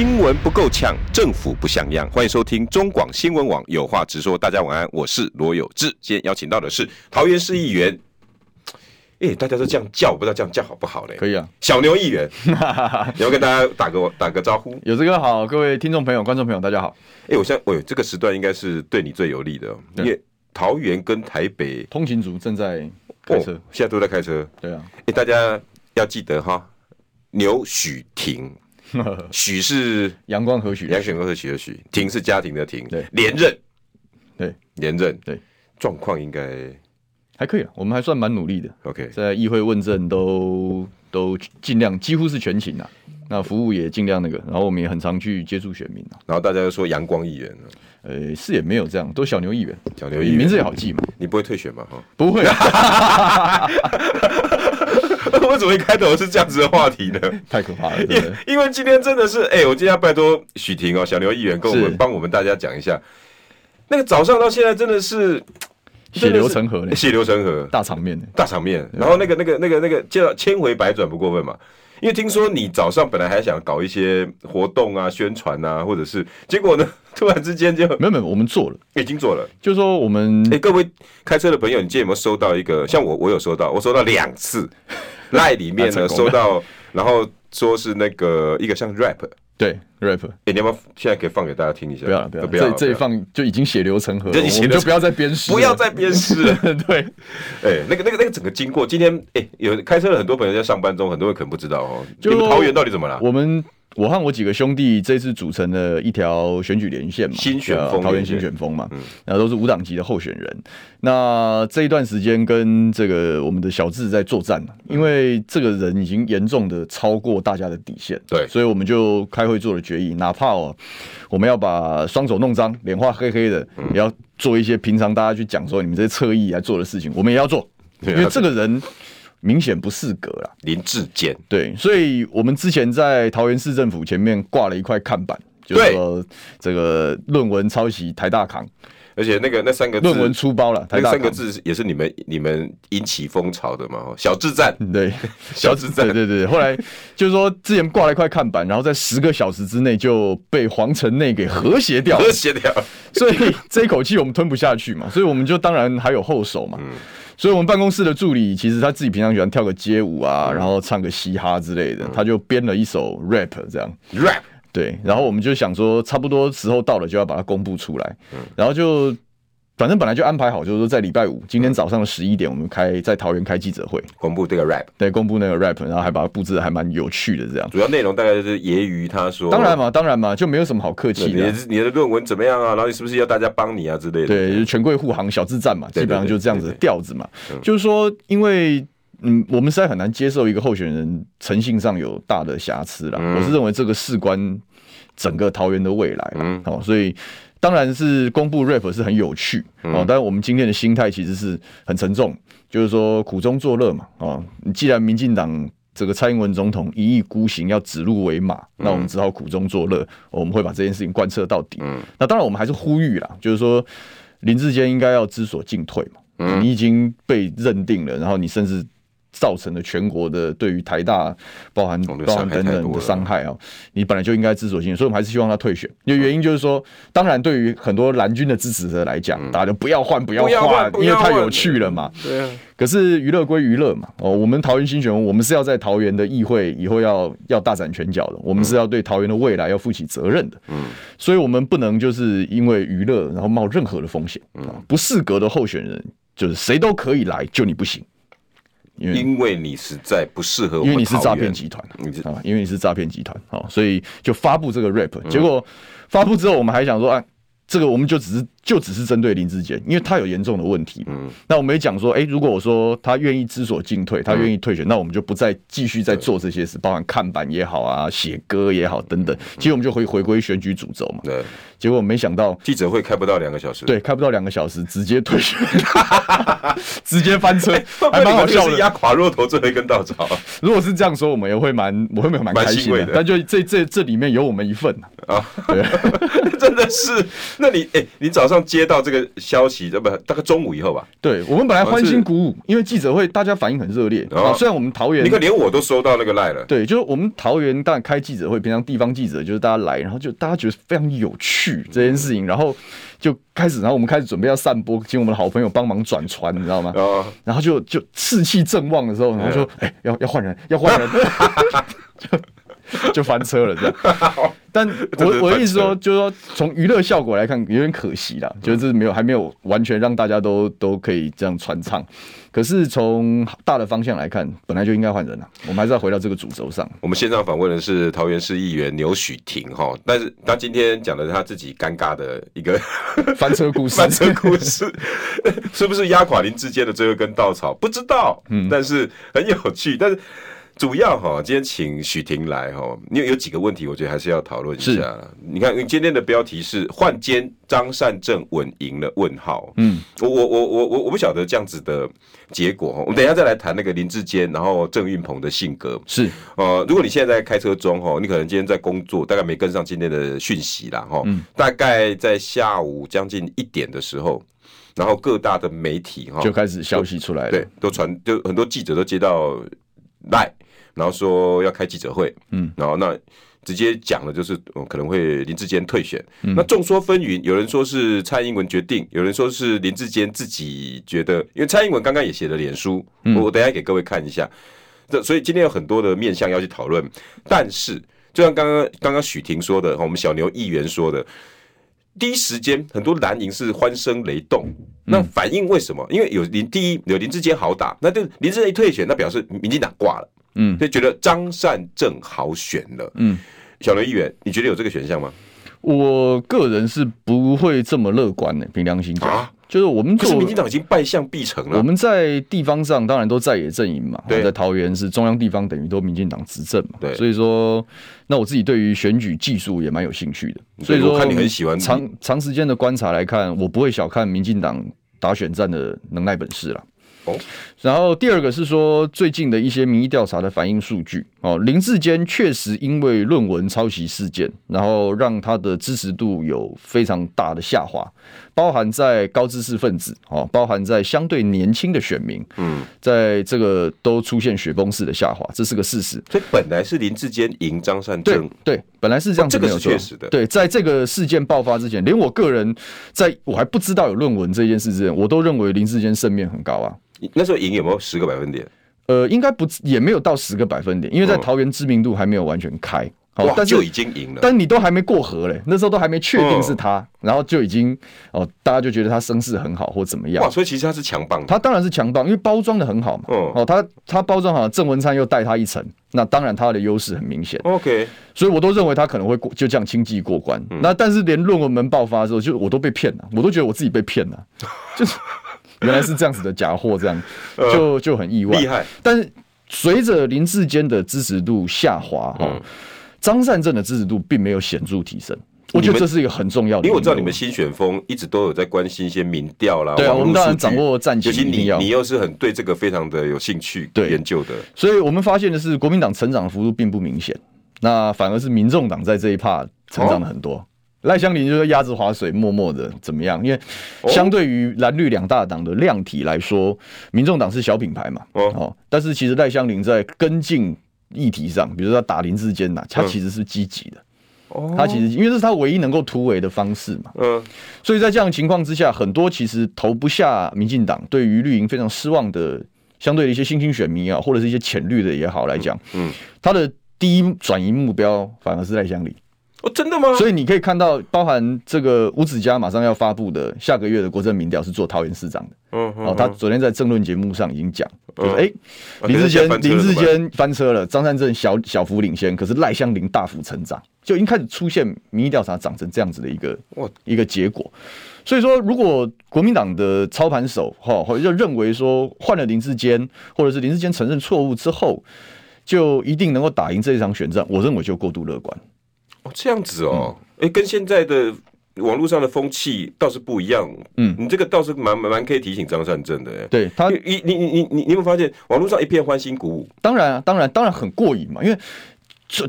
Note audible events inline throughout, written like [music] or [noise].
新闻不够呛，政府不像样。欢迎收听中广新闻网有话直说。大家晚安，我是罗有志。今天邀请到的是桃园市议员。[laughs] 哎、欸，大家都这样叫，我不知道这样叫好不好嘞？可以啊，小牛议员，[laughs] 你要跟大家打个打个招呼。有这个好，各位听众朋友、观众朋友，大家好。哎、欸，我现在，我这个时段应该是对你最有利的，因为桃园跟台北通勤族正在开车、哦，现在都在开车。对啊，哎、欸，大家要记得哈，牛许婷。[laughs] 许是阳光和许，阳光和许的许，庭是家庭的庭，对，连任，对，连任，对，状况应该还可以了，我们还算蛮努力的。OK，在议会问政都都尽量，几乎是全勤啊。那服务也尽量那个，然后我们也很常去接触选民啊。然后大家都说阳光议员，呃，是也没有这样，都小牛议员，小牛议员名字也好记嘛。你不会退选吗？哈，不会。[laughs] 为什么一开头是这样子的话题呢？太可怕了！因因为今天真的是，哎、欸，我今天要拜托许婷哦，小刘议员跟我们帮我们大家讲一下，那个早上到现在真的是血流成河，血流成河，大场面，大场面。然后那个那个那个那个叫千回百转不过分嘛，因为听说你早上本来还想搞一些活动啊、宣传啊，或者是结果呢，[laughs] 突然之间就没有没有，我们做了，已经做了。就是说我们，哎、欸，各位开车的朋友，你今天有没有收到一个？像我，我有收到，我收到两次。[laughs] 赖里面呢收到，然后说是那个一个像 rap，对 rap，哎、欸，你要不要现在可以放给大家听一下？不要了，不要了，这这一放就已经血流成河了，[laughs] 就，不要再鞭尸，不要再鞭尸了。[laughs] 对，哎、欸，那个那个那个整个经过，今天哎、欸，有开车的很多朋友在上班中，很多人可能不知道哦。就你们桃园到底怎么了？我们。我和我几个兄弟这次组成了一条选举连线嘛，新选风，桃园新选风嘛，嗯，然后都是无党籍的候选人。那这一段时间跟这个我们的小智在作战，因为这个人已经严重的超过大家的底线，对，所以我们就开会做了决议，哪怕哦，我们要把双手弄脏，脸画黑黑的，也要做一些平常大家去讲说你们这些侧翼来做的事情，我们也要做，[laughs] 因为这个人。明显不适格了，林志坚。对，所以我们之前在桃园市政府前面挂了一块看板，就是说这个论文抄袭台大扛，而且那个那三个字论文出包了，台大那三个字也是你们你们引起风潮的嘛？小智战，[laughs] [laughs] 对，小智战，对对对。后来就是说之前挂了一块看板，然后在十个小时之内就被皇城内给和谐掉，和谐掉。所以这一口气我们吞不下去嘛，所以我们就当然还有后手嘛。嗯所以，我们办公室的助理其实他自己平常喜欢跳个街舞啊，然后唱个嘻哈之类的，他就编了一首 rap 这样 rap。对，然后我们就想说，差不多时候到了，就要把它公布出来。然后就反正本来就安排好，就是说在礼拜五今天早上的十一点，我们开在桃园开记者会，公布这个 rap。对，公布那个 rap，然后还把它布置的还蛮有趣的这样。主要内容大概就是揶揄他说，当然嘛，当然嘛，就没有什么好客气的。你的论文怎么样啊？然后你是不是要大家帮你啊之类的？对，就是权贵护航小智战嘛，基本上就是这样子的调子嘛。就是说，因为嗯，我们实在很难接受一个候选人诚信上有大的瑕疵啦。我是认为这个事关整个桃园的未来，嗯，好，所以。当然是公布 rap 是很有趣哦，但是我们今天的心态其实是很沉重，就是说苦中作乐嘛啊！你既然民进党这个蔡英文总统一意孤行要指鹿为马，那我们只好苦中作乐，我们会把这件事情贯彻到底。那当然我们还是呼吁啦，就是说林志坚应该要知所进退嘛，你已经被认定了，然后你甚至。造成了全国的对于台大包含包含等等的伤害啊！你本来就应该知所进，所以我们还是希望他退选。因为原因就是说，当然对于很多蓝军的支持者来讲，大家就不要换，不要换，因为太有趣了嘛。对啊。可是娱乐归娱乐嘛，哦，我们桃园新选，我们是要在桃园的议会以后要要大展拳脚的，我们是要对桃园的未来要负起责任的。嗯。所以我们不能就是因为娱乐然后冒任何的风险。嗯。不适格的候选人就是谁都可以来，就你不行。因为你实在不适合，因为你是诈骗集团你知道吗，因为你是诈骗集团，好，所以就发布这个 rap。结果发布之后，我们还想说，哎，这个我们就只是就只是针对林志坚，因为他有严重的问题。嗯，那我们也讲说，哎，如果我说他愿意知所进退，他愿意退选，嗯、那我们就不再继续再做这些事，包含看板也好啊，写歌也好等等。其实我们就回回归选举主轴嘛。对。结果没想到记者会开不到两个小时，对，开不到两个小时直接退选，[laughs] 直接翻车，还蛮好笑的。压垮骆驼最后一根稻草。如果是这样说，我们也会蛮，我会蛮蛮开心的。但就这这这里面有我们一份啊，对，真的是。那你哎，你早上接到这个消息，这不，大概中午以后吧？对，我们本来欢欣鼓舞，因为记者会大家反应很热烈啊。虽然我们桃园，你看连我都收到那个赖了。对，就是我们桃园当然开记者会，平常地方记者就是大家来，然后就大家觉得非常有趣。这件事情，然后就开始，然后我们开始准备要散播，请我们的好朋友帮忙转传，你知道吗？然后就就士气正旺的时候，然后说：“哎，要要换人，要换人。[laughs] ”就就翻车了，这样。[laughs] 但 [laughs] 我我的意思说，就是说从娱乐效果来看，有点可惜啦，就是这没有还没有完全让大家都都可以这样传唱。可是从大的方向来看，本来就应该换人了。我们还是要回到这个主轴上。我们线上访问的是桃园市议员牛许庭哈，但是他今天讲的是他自己尴尬的一个翻车故事。翻车故事 [laughs] [laughs] 是不是压垮林志坚的最后一根稻草？不知道，嗯，但是很有趣，但是。主要哈，今天请许婷来哈，因为有几个问题，我觉得还是要讨论一下。你看，你今天的标题是“换肩张善政稳赢了”问号。嗯，我我我我我我不晓得这样子的结果。我们等一下再来谈那个林志坚，然后郑运鹏的性格是。呃，如果你现在在开车中哈，你可能今天在工作，大概没跟上今天的讯息啦哈。嗯。大概在下午将近一点的时候，然后各大的媒体哈就开始消息出来了，对，都传，就很多记者都接到赖。然后说要开记者会，嗯，然后那直接讲了，就是可能会林志坚退选。嗯、那众说纷纭，有人说是蔡英文决定，有人说是林志坚自己觉得，因为蔡英文刚刚也写了脸书，嗯、我等一下给各位看一下。这所以今天有很多的面向要去讨论，但是就像刚刚刚刚许婷说的，我们小牛议员说的，第一时间很多蓝营是欢声雷动，那反应为什么？因为有林第一有林志坚好打，那就林志坚一退选，那表示民进党挂了。嗯，就觉得张善政好选了。嗯，小刘议员，你觉得有这个选项吗？我个人是不会这么乐观的，凭良心讲，啊、就是我们做，可是民进党已经败相必成了。我们在地方上当然都在野阵营嘛，对，在桃园是中央地方等于都民进党执政嘛，对，所以说，那我自己对于选举技术也蛮有兴趣的。所以说，我看你很喜欢长长时间的观察来看，我不会小看民进党打选战的能耐本事了。哦，然后第二个是说最近的一些民意调查的反映数据。哦，林志坚确实因为论文抄袭事件，然后让他的支持度有非常大的下滑，包含在高知识分子哦，包含在相对年轻的选民，嗯，在这个都出现雪崩式的下滑，这是个事实。所以本来是林志坚赢张善政，对，对，本来是这样子，没有错，这个是确实的。对，在这个事件爆发之前，连我个人在我还不知道有论文这件事之前，我都认为林志坚胜面很高啊。那时候赢有没有十个百分点？呃，应该不，也没有到十个百分点，因为在桃园知名度还没有完全开，好、嗯，但就已经赢了。但你都还没过河嘞，那时候都还没确定是他，嗯、然后就已经哦，大家就觉得他声势很好或怎么样。哇，所以其实他是强棒，他当然是强棒，因为包装的很好嘛。嗯、哦，他他包装好，郑文灿又带他一层，那当然他的优势很明显。OK，所以我都认为他可能会过，就这样轻骑过关。嗯、那但是连论文门爆发的时候，就我都被骗了，我都觉得我自己被骗了，[laughs] 就是。原来是这样子的假货，这样 [laughs] 就就很意外。厉害，但是随着林志坚的支持度下滑，哈，张善政的支持度并没有显著提升。我觉得这是一个很重要的，因为我知道你们新选风一直都有在关心一些民调啦。对啊，我们当然掌握战情，你你又是很对这个非常的有兴趣研究的，所以我们发现的是，国民党成长的幅度并不明显，那反而是民众党在这一趴成长了很多。赖香林就是鸭子划水，默默的怎么样？因为相对于蓝绿两大党的量体来说，民众党是小品牌嘛。哦，但是其实赖香林在跟进议题上，比如说他打林志坚呐，他其实是积极的。哦，他其实因为这是他唯一能够突围的方式嘛。嗯，所以在这样的情况之下，很多其实投不下民进党，对于绿营非常失望的，相对的一些新兴选民啊，或者是一些浅绿的也好来讲，嗯，他的第一转移目标反而是赖香伶。哦，真的吗？所以你可以看到，包含这个吴子嘉马上要发布的下个月的国政民调是做桃园市长的。嗯，哦，他昨天在政论节目上已经讲，就是哎，林志坚林志坚翻车了，张善政小小幅领先，可是赖香林大幅成长，就已经开始出现民意调查长成这样子的一个一个结果。所以说，如果国民党的操盘手哈，或者就认为说换了林志坚，或者是林志坚承认错误之后，就一定能够打赢这一场选战，我认为就过度乐观。哦，这样子哦，哎、嗯欸，跟现在的网络上的风气倒是不一样。嗯，你这个倒是蛮蛮蛮可以提醒张善政的。对他，你你你你你有没有发现网络上一片欢欣鼓舞？当然啊，当然当然很过瘾嘛，因为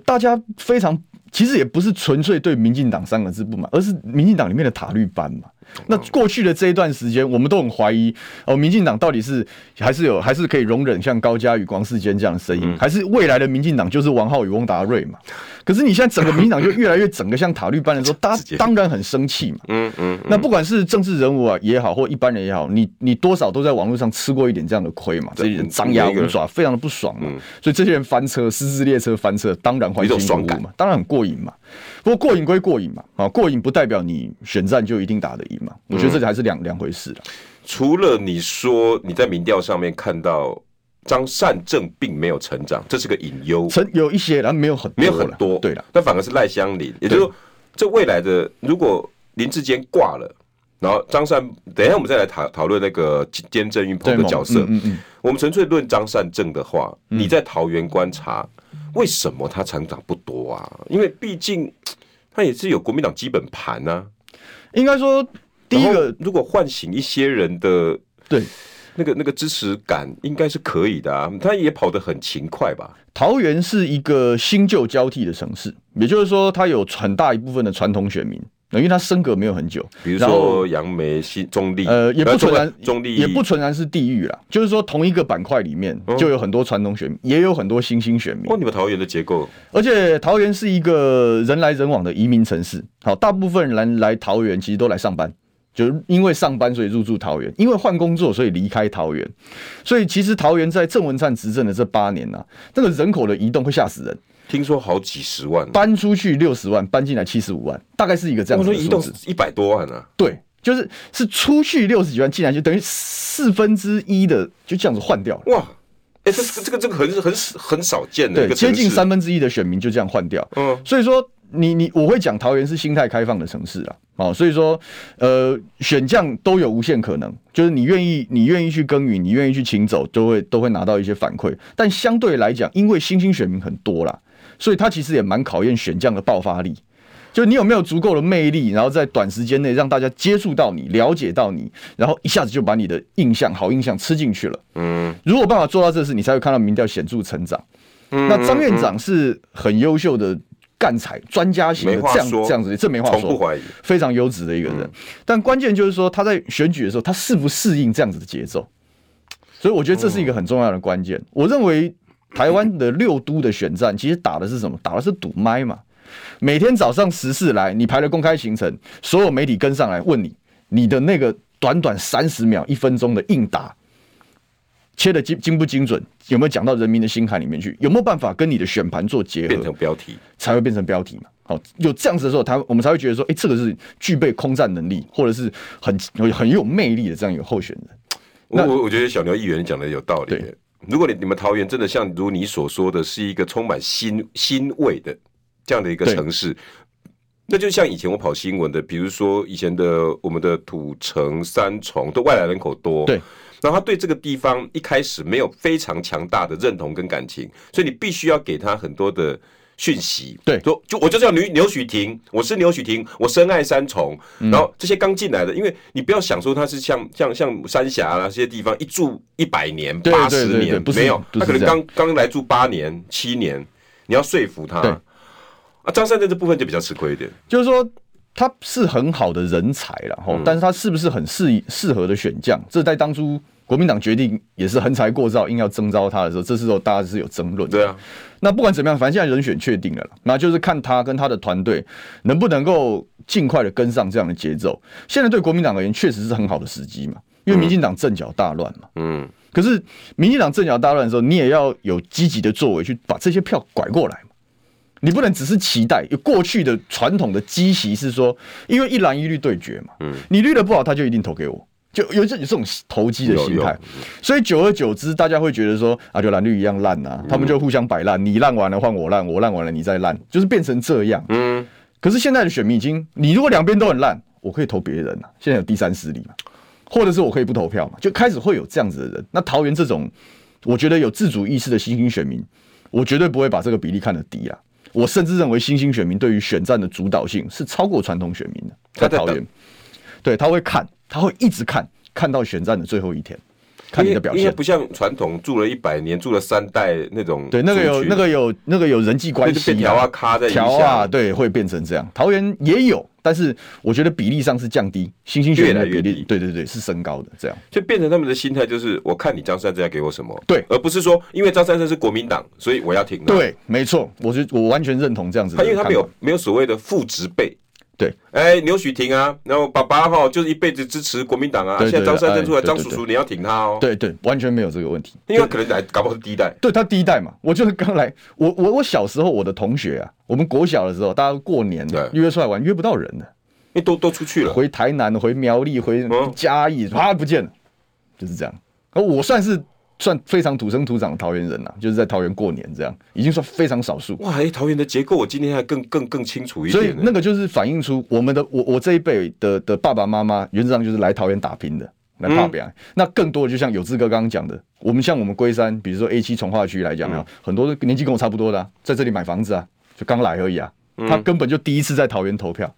大家非常其实也不是纯粹对民进党三个字不满，而是民进党里面的塔绿班嘛。那过去的这一段时间，我们都很怀疑哦，民进党到底是还是有还是可以容忍像高嘉瑜、黄世坚这样的声音，还是未来的民进党就是王浩宇、翁达瑞嘛？可是你现在整个民进党就越来越整个像塔绿班的时候，大家当然很生气嘛。嗯嗯。那不管是政治人物啊也好，或一般人也好，你你多少都在网络上吃过一点这样的亏嘛？这些人张牙舞爪，非常的不爽嘛。所以这些人翻车，失智列车翻车，当然欢欣鼓舞嘛，当然很过瘾嘛。不过过瘾归过瘾嘛，啊，过瘾不代表你选战就一定打得赢嘛。我觉得这还是两两回事。除了你说你在民调上面看到张善政并没有成长，这是个隐忧。成有一些，然后没有很没有很多。对了，那反而是赖香林，也就是说，这未来的如果林志坚挂了，然后张善，等一下我们再来讨讨论那个兼郑运鹏的角色。嗯嗯。我们纯粹论张善政的话，你在桃园观察。为什么他成长不多啊？因为毕竟 [tsk] 他也是有国民党基本盘啊。应该说，第一个如果唤醒一些人的对那个那个支持感，应该是可以的啊。他也跑得很勤快吧？桃园是一个新旧交替的城市，也就是说，它有很大一部分的传统选民。因为它升格没有很久，比如说杨梅、新中坜，呃，也不纯然中坜，也不纯然是地域啦。就是说，同一个板块里面就有很多传统选民，也有很多新兴选民。哦，你们桃园的结构，而且桃园是一个人来人往的移民城市。好，大部分人来桃园其实都来上班，就是因为上班所以入住桃园，因为换工作所以离开桃园。所以其实桃园在郑文灿执政的这八年呢，这个人口的移动会吓死人。听说好几十万，搬出去六十万，搬进来七十五万，大概是一个这样子的数字。我说移动一百多万啊？对，就是是出去六十几万，进来就等于四分之一的就这样子换掉了。哇，哎、欸，这这个这个很很很少见的，对，接近三分之一的选民就这样换掉。嗯，所以说你你我会讲桃园是心态开放的城市啊。哦，所以说呃选将都有无限可能，就是你愿意你愿意去耕耘，你愿意去勤走，都会都会拿到一些反馈。但相对来讲，因为新兴选民很多啦。所以他其实也蛮考验选将的爆发力，就你有没有足够的魅力，然后在短时间内让大家接触到你、了解到你，然后一下子就把你的印象、好印象吃进去了。嗯，如果办法做到这事，你才会看到民调显著成长。嗯，那张院长是很优秀的干才、专家型的，这样这样子，这没话说，不怀疑，非常优质的一个人。但关键就是说，他在选举的时候，他适不适应这样子的节奏？所以我觉得这是一个很重要的关键。我认为。台湾的六都的选战，其实打的是什么？打的是赌麦嘛。每天早上十四来，你排了公开行程，所有媒体跟上来问你，你的那个短短三十秒、一分钟的应答，切的精精不精准？有没有讲到人民的心坎里面去？有没有办法跟你的选盘做结合？变成标题才会变成标题嘛？好，有这样子的时候，他我们才会觉得说，哎、欸，这个是具备空战能力，或者是很很有魅力的这样一个候选人。我我我觉得小牛议员讲的有道理。如果你你们桃园真的像如你所说的是一个充满新新味的这样的一个城市，那就像以前我跑新闻的，比如说以前的我们的土城、三重都外来人口多，对，然后他对这个地方一开始没有非常强大的认同跟感情，所以你必须要给他很多的。讯息。对，说就我就叫刘刘许婷，我是刘许婷，我深爱三重，嗯、然后这些刚进来的，因为你不要想说他是像像像三峡啊这些地方一住一百年八十年没有，他可能刚刚来住八年七年，你要说服他。啊，张善在这部分就比较吃亏一点，就是说他是很好的人才了哈，嗯、但是他是不是很适适合的选将，这在当初。国民党决定也是横财过招，硬要征召他的时候，这时候大家是有争论。对啊，那不管怎么样，反正现在人选确定了，那就是看他跟他的团队能不能够尽快的跟上这样的节奏。现在对国民党而言，确实是很好的时机嘛，因为民进党阵脚大乱嘛。嗯。可是民进党阵脚大乱的时候，你也要有积极的作为去把这些票拐过来嘛。你不能只是期待。有过去的传统的积习是说，因为一蓝一绿对决嘛，嗯，你绿的不好，他就一定投给我，就有这有这种投机的心态。所以久而久之，大家会觉得说啊，就蓝绿一样烂啊，他们就互相摆烂，你烂完了换我烂，我烂完了你再烂，就是变成这样。嗯，可是现在的选民已经，你如果两边都很烂，我可以投别人啊。现在有第三势力嘛，或者是我可以不投票嘛，就开始会有这样子的人。那桃园这种。我觉得有自主意识的新兴选民，我绝对不会把这个比例看得低啊！我甚至认为新兴选民对于选战的主导性是超过传统选民的。在桃园，对，他会看，他会一直看，看到选战的最后一天。看你的表现，因为不像传统住了一百年、住了三代那种。对，那个有那个有那个有人际关系调啊，卡在调啊，对，会变成这样。桃园也有，但是我觉得比例上是降低，新兴选民的比例，对对对，是升高的，这样就变成他们的心态就是，我看你张善政要给我什么，对，而不是说因为张三生是国民党，所以我要挺。对，没错，我觉我完全认同这样子。他因为他没有没有所谓的父职辈。对，哎，刘许廷啊，然后爸爸哈就是一辈子支持国民党啊，现在张三生出来，张叔叔你要挺他哦。对对，完全没有这个问题，因为可能来搞不好是第一代。对他第一代嘛，我就是刚来，我我我小时候我的同学啊，我们国小的时候，大家过年约出来玩，约不到人的，因为都都出去了，回台南、回苗栗、回嘉义，啪不见了，就是这样。而我算是。算非常土生土长的桃园人了、啊，就是在桃园过年这样，已经算非常少数。哇，哎、欸，桃园的结构我今天还更更更清楚一点。所以那个就是反映出我们的我我这一辈的的爸爸妈妈，原则上就是来桃园打拼的，来打拼。那更多的就像有志哥刚刚讲的，我们像我们龟山，比如说 A 七从化区来讲啊，嗯、很多年纪跟我差不多的、啊，在这里买房子啊，就刚来而已啊，他根本就第一次在桃园投票，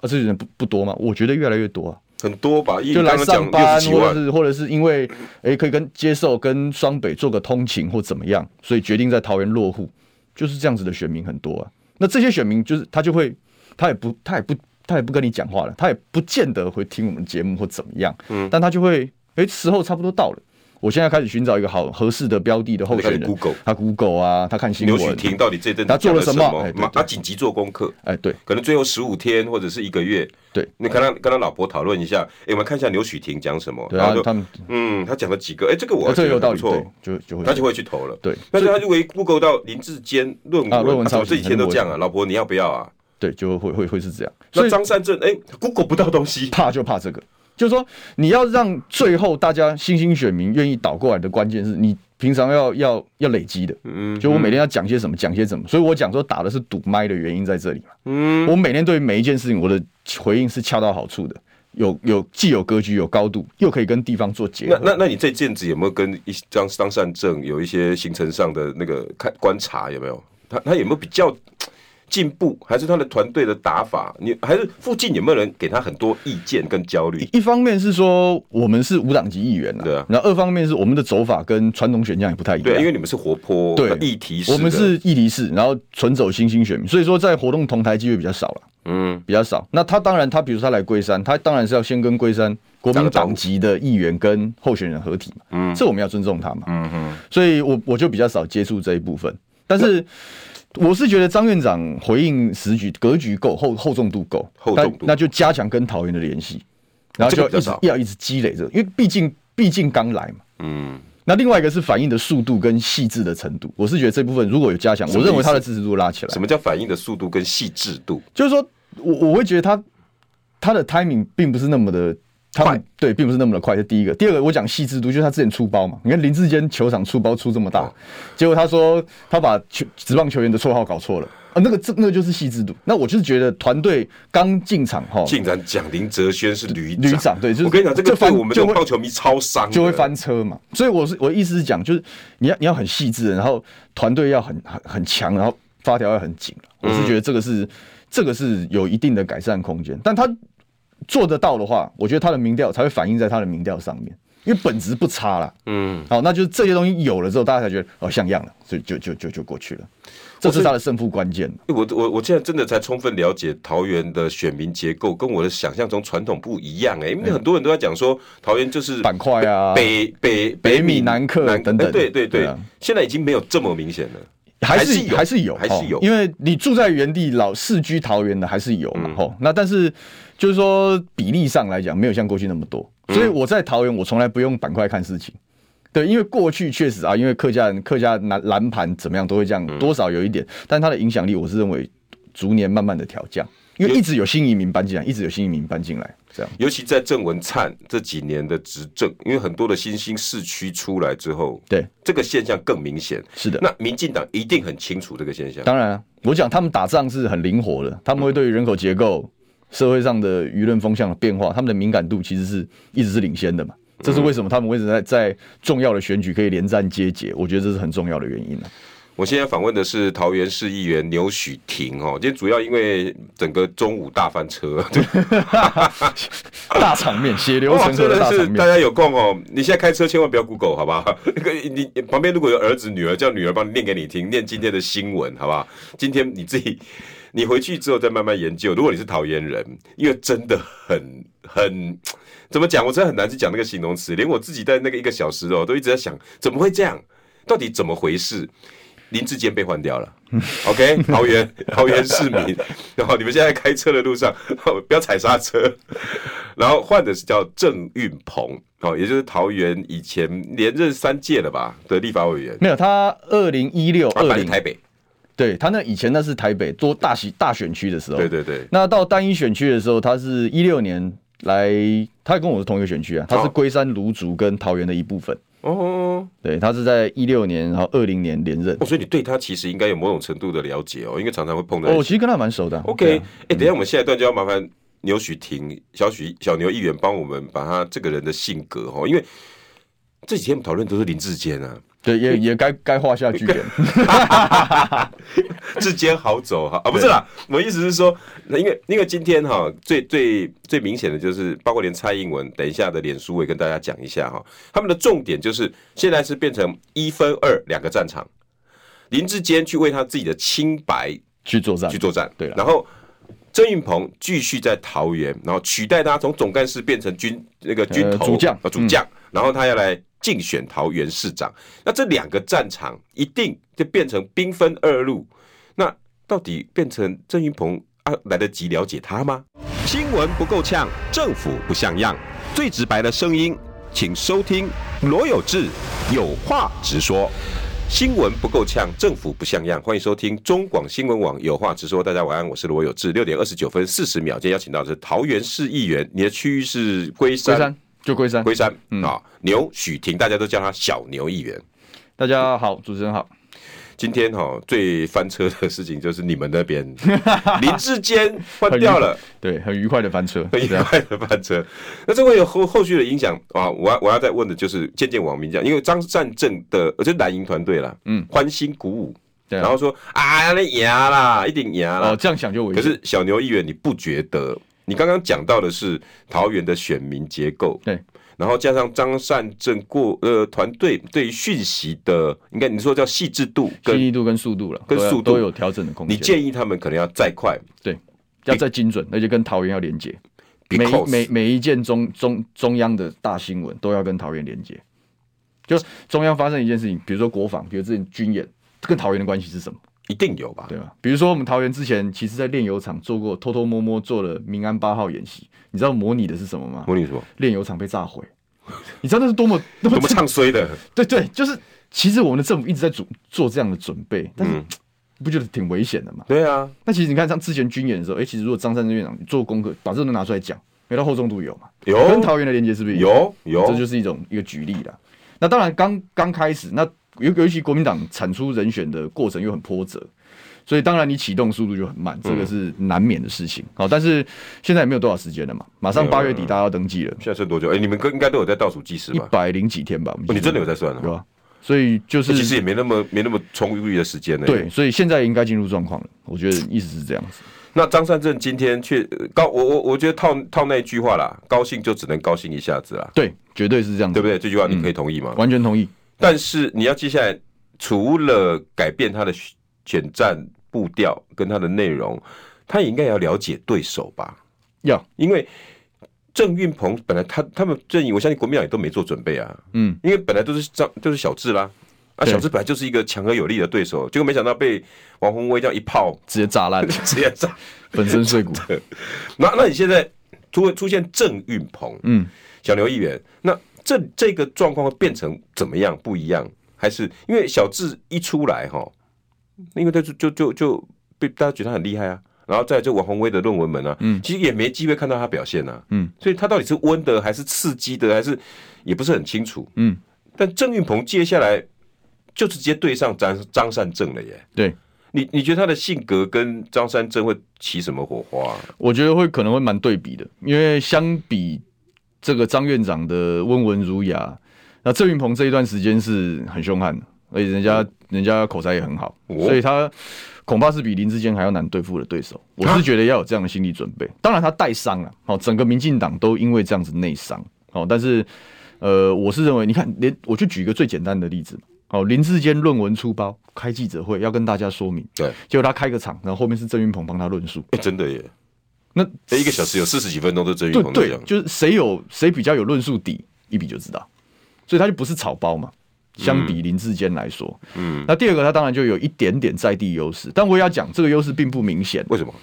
而这些人不不多吗？我觉得越来越多啊。很多吧，就来上班，或者是或者是因为哎、欸、可以跟接受跟双北做个通勤或怎么样，所以决定在桃园落户，就是这样子的选民很多啊。那这些选民就是他就会，他也不他也不他也不跟你讲话了，他也不见得会听我们节目或怎么样，嗯，但他就会哎、欸、时候差不多到了。我现在开始寻找一个好合适的标的的候选人。Google，他 Google 啊，他看新闻。刘许婷到底这阵他做了什么？他紧急做功课。哎，对，可能最后十五天或者是一个月。对，你跟他跟他老婆讨论一下。哎，我们看一下刘许廷讲什么。然后他们，嗯，他讲了几个？哎，这个我觉得不错，就就会他就会去投了。对，但是他就会 Google 到林志坚论文，论文抄袭，这几天都这样啊。老婆，你要不要啊？对，就会会会是这样。所以张善政，哎，Google 不到东西，怕就怕这个。就是说，你要让最后大家新兴选民愿意倒过来的关键是你平常要要要累积的。嗯，就我每天要讲些什么，讲些什么。所以我讲说打的是堵麦的原因在这里嘛。嗯，我每天对每一件事情我的回应是恰到好处的，有有既有格局有高度，又可以跟地方做结合。那那那你这阵子有没有跟一张张善政有一些行程上的那个看观察有没有？他他有没有比较？进步还是他的团队的打法？你还是附近有没有人给他很多意见跟焦虑？一方面是说我们是无党籍议员，对啊。然后二方面是我们的走法跟传统选将也不太一样，对，因为你们是活泼，对，议题式，我们是议题式，然后纯走新兴选民，所以说在活动同台机会比较少了，嗯，比较少。那他当然，他比如说他来龟山，他当然是要先跟龟山国民党籍的议员跟候选人合体嘛，嗯，这我们要尊重他嘛，嗯嗯。所以我我就比较少接触这一部分，但是。我是觉得张院长回应时局格局够厚厚重度够厚重度，那就加强跟桃园的联系，然后就一直要一直积累着，因为毕竟毕竟刚来嘛。嗯。那另外一个是反应的速度跟细致的程度，我是觉得这部分如果有加强，我认为他的支持度拉起来。什么叫反应的速度跟细致度？就是说我我会觉得他他的 timing 并不是那么的。他们对，并不是那么的快。这第一个，第二个，我讲细致度，就是他之前出包嘛。你看林志坚球场出包出这么大，结果他说他把球职棒球员的绰号搞错了啊，那个这那个就是细致度。那我就是觉得团队刚进场哈，竟然讲林哲轩是旅旅长，对，就是我跟你讲，这个对我们这种棒球迷超伤，就会翻车嘛。所以我是我的意思是讲，就是你要你要很细致，然后团队要很很很强，然后发条要很紧。我是觉得这个是这个是有一定的改善空间，但他。做得到的话，我觉得他的民调才会反映在他的民调上面，因为本质不差了。嗯，好，那就是这些东西有了之后，大家才觉得哦像样了，所以就就就就过去了。这是他的胜负关键。我我我现在真的才充分了解桃园的选民结构，跟我的想象中传统不一样哎、欸，因为很多人都在讲说桃园就是板块啊，北北北米南客等等，对对对，现在已经没有这么明显了。还是还是有，还是有，因为你住在原地老市居桃园的还是有嘛吼。那但是就是说比例上来讲，没有像过去那么多。所以我在桃园，我从来不用板块看事情，对，因为过去确实啊，因为客家人客家蓝蓝盘怎么样都会这样，嗯、多少有一点，但它的影响力，我是认为逐年慢慢的调降，因为一直有新移民搬进来，一直有新移民搬进来，这样。尤其在郑文灿这几年的执政，因为很多的新兴市区出来之后，对这个现象更明显。是的，那民进党一定很清楚这个现象。当然、啊，我讲他们打仗是很灵活的，他们会对于人口结构、嗯、社会上的舆论风向的变化，他们的敏感度其实是一直是领先的嘛。这是为什么他们为什么在在重要的选举可以连战皆捷？我觉得这是很重要的原因呢、啊。我现在访问的是桃园市议员牛许庭哦，今天主要因为整个中午大翻车，[laughs] 大场面血流成河的大场面。是大家有空哦，你现在开车千万不要 Google 好不好？[laughs] 那个你旁边如果有儿子女儿，叫女儿帮你念给你听，念今天的新闻好不好？今天你自己你回去之后再慢慢研究。如果你是桃园人，因为真的很很。怎么讲？我真的很难去讲那个形容词，连我自己在那个一个小时哦，都一直在想怎么会这样？到底怎么回事？林志坚被换掉了，[laughs] OK？桃园桃园市民，然后你们现在开车的路上不要踩刹车，[laughs] 然后换的是叫郑运鹏，哦，也就是桃园以前连任三届了吧的立法委员。没有，他二零一六二零台北，对他那以前那是台北做大选大选区的时候，对对对。那到单一选区的时候，他是一六年。来，他跟我是同一个选区啊，他是龟山芦竹跟桃园的一部分。哦，对，他是在一六年，然后二零年连任。哦，所以你对他其实应该有某种程度的了解哦，因为常常会碰到。我其实跟他蛮熟的。OK，哎，等一下我们下一段就要麻烦牛许庭小许小牛议员帮我们把他这个人的性格哦，因为这几天讨论都是林志坚啊。对，也也该该画下句点。[laughs] 智坚好走哈。啊，不是啦，我意思是说，那因为因为今天哈最最最明显的就是，包括连蔡英文，等一下的脸书我也跟大家讲一下哈，他们的重点就是现在是变成一分二两个战场，林志坚去为他自己的清白去作战。去作战，对，然后郑运鹏继续在桃园，然后取代他从总干事变成军那个军头主将。啊主将，然后他要来。竞选桃园市长，那这两个战场一定就变成兵分二路。那到底变成郑云鹏啊，来得及了解他吗？新闻不够呛，政府不像样，最直白的声音，请收听罗有志有话直说。新闻不够呛，政府不像样，欢迎收听中广新闻网有话直说。大家晚安，我是罗有志。六点二十九分四十秒，今天邀请到的是桃园市议员，你的区域是龟山。就龟山，龟山，嗯啊，牛许婷，大家都叫他小牛议员。大家好，主持人好。今天哈最翻车的事情就是你们那边 [laughs] 林志坚换掉了，对，很愉快的翻车，很愉快的翻车。那这会有后后续的影响啊？我要我要再问的就是，渐渐网民讲，因为张善政的，呃，就是蓝营团队了，嗯，欢欣鼓舞，然后说啊，那赢啦，一定赢啦。哦，这样想就危险。可是小牛议员，你不觉得？你刚刚讲到的是桃园的选民结构，对，然后加上张善政过呃团队对于讯息的，应该你说叫细致度、细腻度跟速度了，跟速度都有调整的空间。你建议他们可能要再快，对，要再精准，而且跟桃园要连接。每每每一件中中中央的大新闻都要跟桃园连接。就中央发生一件事情，比如说国防，比如之前军演，跟桃园的关系是什么？一定有吧，对吧？比如说我们桃园之前，其实在炼油厂做过偷偷摸摸做了民安八号演习，你知道模拟的是什么吗？模拟什么？炼油厂被炸毁，你知道那是多么多 [laughs] 么唱衰的？[laughs] 对对，就是其实我们的政府一直在做做这样的准备，但是不觉得挺危险的吗？对啊，那其实你看像之前军演的时候，哎，其实如果张善政院长做功课，把这都拿出来讲，没到厚重度有嘛？有跟桃园的连接是不是有？有，这就是一种一个举例了。那当然刚刚开始，那尤尤其国民党产出人选的过程又很波折。所以当然你启动速度就很慢，这个是难免的事情。好，但是现在也没有多少时间了嘛，马上八月底大家要登记了。现在剩多久？哎，你们应该都有在倒数计时吧？一百零几天吧？你真的有在算了，对吧？所以就是其实也没那么没那么充裕的时间呢。对，所以现在应该进入状况了。我觉得意思是这样子。那张善政今天却高，我我我觉得套套那一句话啦，高兴就只能高兴一下子啦。对，绝对是这样子，对不对？这句话你可以同意吗？完全同意。但是你要接下来除了改变他的选战。步调跟他的内容，他也应该要了解对手吧？要，因为郑运鹏本来他他们阵营，我相信国民党也都没做准备啊。嗯，因为本来都是张都是小智啦，啊，小智本来就是一个强而有力的对手，结果没想到被王宏威这样一炮直接炸烂，[laughs] 直接炸粉身碎骨。[laughs] 那那你现在出出现郑运鹏，嗯，小刘议员，那这这个状况会变成怎么样？不一样？还是因为小智一出来哈，因为他就就就就被大家觉得他很厉害啊，然后在这王宏威的论文们啊，嗯，其实也没机会看到他表现啊，嗯，所以他到底是温的还是刺激的，还是也不是很清楚，嗯。但郑运鹏接下来就直接对上张张善政了耶，对。你你觉得他的性格跟张善正会起什么火花？我觉得会可能会蛮对比的，因为相比这个张院长的温文儒雅，那郑云鹏这一段时间是很凶悍的，而且人家人家口才也很好，所以他恐怕是比林志坚还要难对付的对手。我是觉得要有这样的心理准备。当然他带伤了，好，整个民进党都因为这样子内伤，好，但是呃，我是认为，你看，连我就举一个最简单的例子。哦，林志坚论文出包，开记者会要跟大家说明。对，结果他开个场，然后后面是郑云鹏帮他论述。哎、欸，真的耶！那一个小时有四十几分钟都郑运鹏对，对，就是谁有谁比较有论述底，一比就知道。所以他就不是草包嘛，相比林志坚来说。嗯。那第二个，他当然就有一点点在地优势，但我也要讲，这个优势并不明显。为什么？